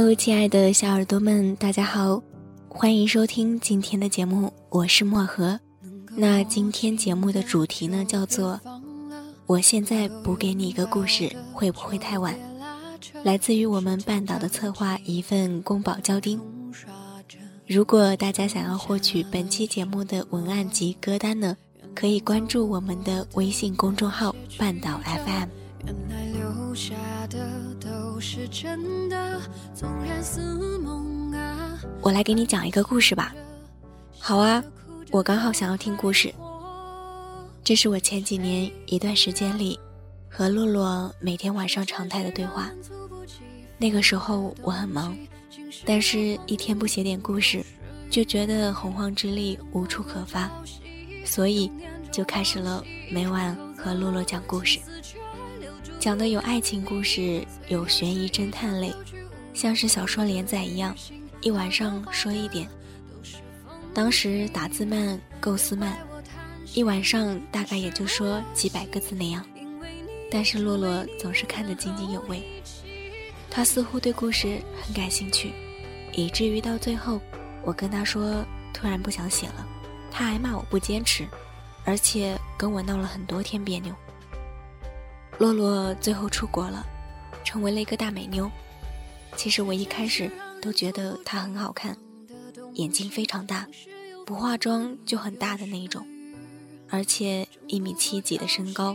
Hello，亲爱的小耳朵们，大家好，欢迎收听今天的节目，我是漠河。那今天节目的主题呢，叫做“我现在补给你一个故事，会不会太晚？”来自于我们半岛的策划一份宫保胶丁。如果大家想要获取本期节目的文案及歌单呢，可以关注我们的微信公众号“半岛 FM”。留下的都是真的，纵然似梦啊。我来给你讲一个故事吧。好啊，我刚好想要听故事。这是我前几年一段时间里和洛洛每天晚上常态的对话。那个时候我很忙，但是一天不写点故事，就觉得洪荒之力无处可发，所以就开始了每晚和洛洛讲故事。讲的有爱情故事，有悬疑侦探类，像是小说连载一样，一晚上说一点。当时打字慢，构思慢，一晚上大概也就说几百个字那样。但是洛洛总是看得津津有味，他似乎对故事很感兴趣，以至于到最后，我跟他说突然不想写了，他还骂我不坚持，而且跟我闹了很多天别扭。洛洛最后出国了，成为了一个大美妞。其实我一开始都觉得她很好看，眼睛非常大，不化妆就很大的那一种，而且一米七几的身高，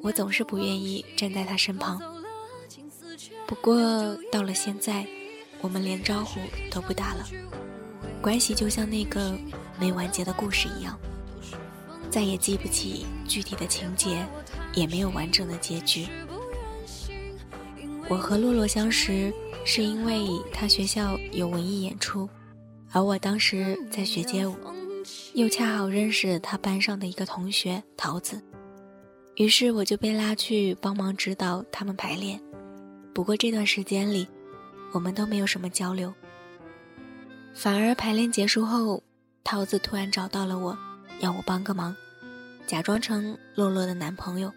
我总是不愿意站在她身旁。不过到了现在，我们连招呼都不打了，关系就像那个没完结的故事一样，再也记不起具体的情节。也没有完整的结局。我和洛洛相识是因为他学校有文艺演出，而我当时在学街舞，又恰好认识他班上的一个同学桃子，于是我就被拉去帮忙指导他们排练。不过这段时间里，我们都没有什么交流，反而排练结束后，桃子突然找到了我，要我帮个忙，假装成洛洛的男朋友。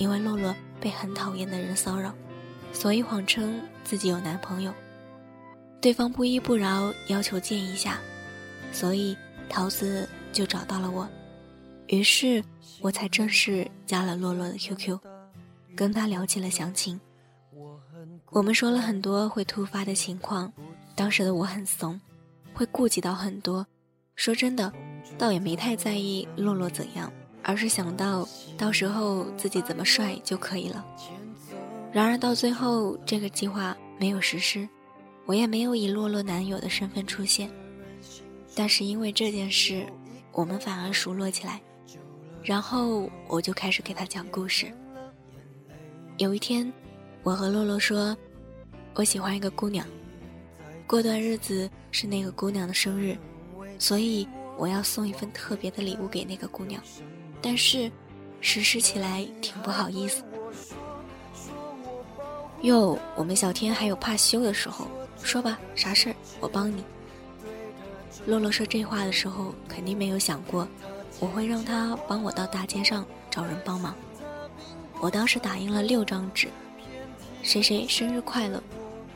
因为洛洛被很讨厌的人骚扰，所以谎称自己有男朋友。对方不依不饶，要求见一下，所以桃子就找到了我。于是我才正式加了洛洛的 QQ，跟他聊起了详情。我们说了很多会突发的情况，当时的我很怂，会顾及到很多。说真的，倒也没太在意洛洛怎样。而是想到到时候自己怎么帅就可以了。然而到最后，这个计划没有实施，我也没有以洛洛男友的身份出现。但是因为这件事，我们反而熟络起来。然后我就开始给他讲故事。有一天，我和洛洛说，我喜欢一个姑娘，过段日子是那个姑娘的生日，所以我要送一份特别的礼物给那个姑娘。但是，实施起来挺不好意思。哟，我们小天还有怕羞的时候，说吧，啥事儿我帮你。洛洛说这话的时候，肯定没有想过我会让他帮我到大街上找人帮忙。我当时打印了六张纸，谁谁生日快乐，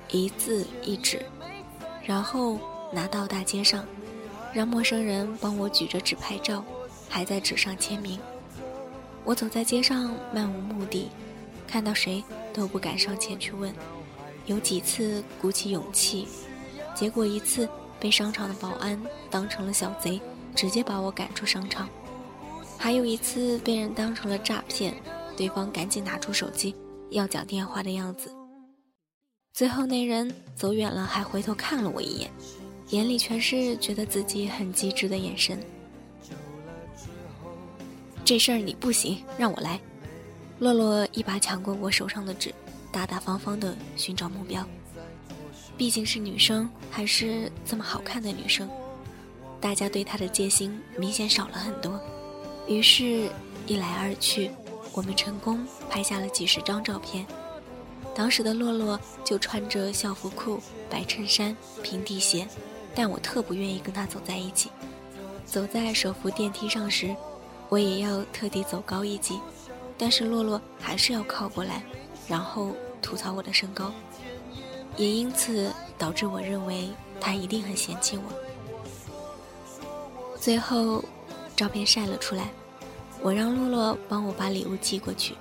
一字一纸，然后拿到大街上，让陌生人帮我举着纸拍照。还在纸上签名。我走在街上，漫无目的，看到谁都不敢上前去问。有几次鼓起勇气，结果一次被商场的保安当成了小贼，直接把我赶出商场。还有一次被人当成了诈骗，对方赶紧拿出手机要讲电话的样子。最后那人走远了，还回头看了我一眼，眼里全是觉得自己很机智的眼神。这事儿你不行，让我来。洛洛一把抢过我手上的纸，大大方方的寻找目标。毕竟是女生，还是这么好看的女生，大家对她的戒心明显少了很多。于是，一来二去，我们成功拍下了几十张照片。当时的洛洛就穿着校服裤、白衬衫、平底鞋，但我特不愿意跟她走在一起。走在手扶电梯上时，我也要特地走高一级。但是洛洛还是要靠过来，然后吐槽我的身高，也因此导致我认为他一定很嫌弃我。最后，照片晒了出来，我让洛洛帮我把礼物寄过去，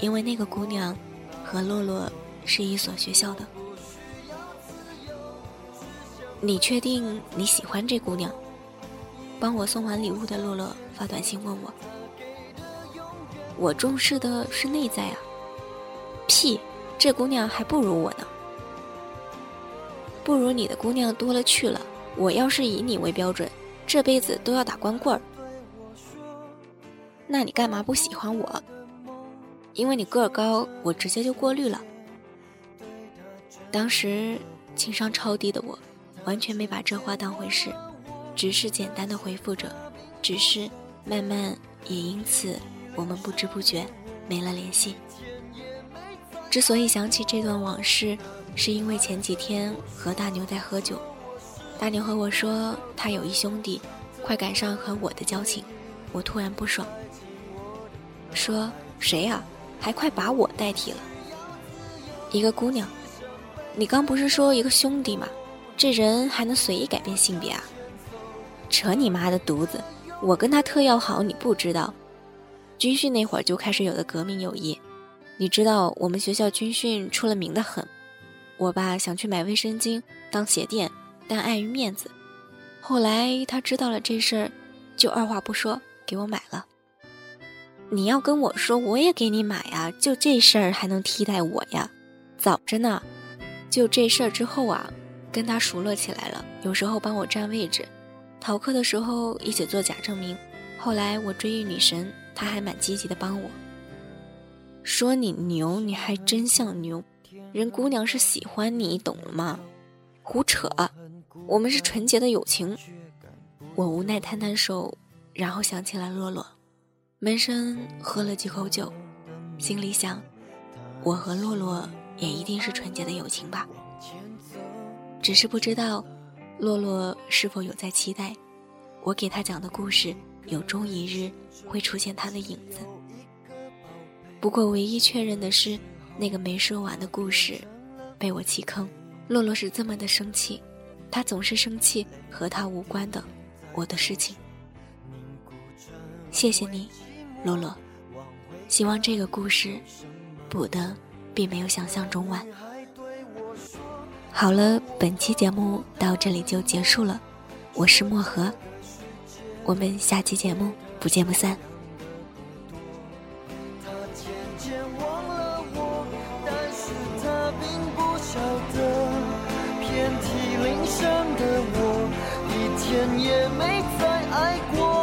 因为那个姑娘和洛洛是一所学校的。你确定你喜欢这姑娘？帮我送完礼物的洛洛发短信问我。我重视的是内在啊！屁，这姑娘还不如我呢。不如你的姑娘多了去了。我要是以你为标准，这辈子都要打光棍儿。那你干嘛不喜欢我？因为你个儿高，我直接就过滤了。当时情商超低的我，完全没把这话当回事，只是简单的回复着，只是慢慢也因此。我们不知不觉没了联系。之所以想起这段往事，是因为前几天和大牛在喝酒，大牛和我说他有一兄弟，快赶上和我的交情，我突然不爽，说谁呀？还快把我代替了？一个姑娘，你刚不是说一个兄弟吗？这人还能随意改变性别啊？扯你妈的犊子！我跟他特要好，你不知道？军训那会儿就开始有的革命友谊，你知道我们学校军训出了名的很。我爸想去买卫生巾当鞋垫，但碍于面子，后来他知道了这事儿，就二话不说给我买了。你要跟我说我也给你买呀，就这事儿还能替代我呀？早着呢。就这事儿之后啊，跟他熟络起来了，有时候帮我占位置，逃课的时候一起做假证明。后来我追忆女神。她还蛮积极的帮我，说你牛，你还真像牛，人姑娘是喜欢你，懂了吗？胡扯，我们是纯洁的友情。我无奈摊摊手，然后想起了洛洛，闷声喝了几口酒，心里想，我和洛洛也一定是纯洁的友情吧。只是不知道，洛洛是否有在期待我给他讲的故事。有终一日会出现他的影子。不过，唯一确认的是，那个没说完的故事被我弃坑。洛洛是这么的生气，他总是生气和他无关的我的事情。谢谢你，洛洛。希望这个故事补的并没有想象中晚。好了，本期节目到这里就结束了。我是漠河。我们下期节目不见不散。他渐渐忘了我，但是他并不晓得，遍体鳞伤的我，一天也没再爱过。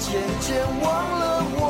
渐渐忘了我，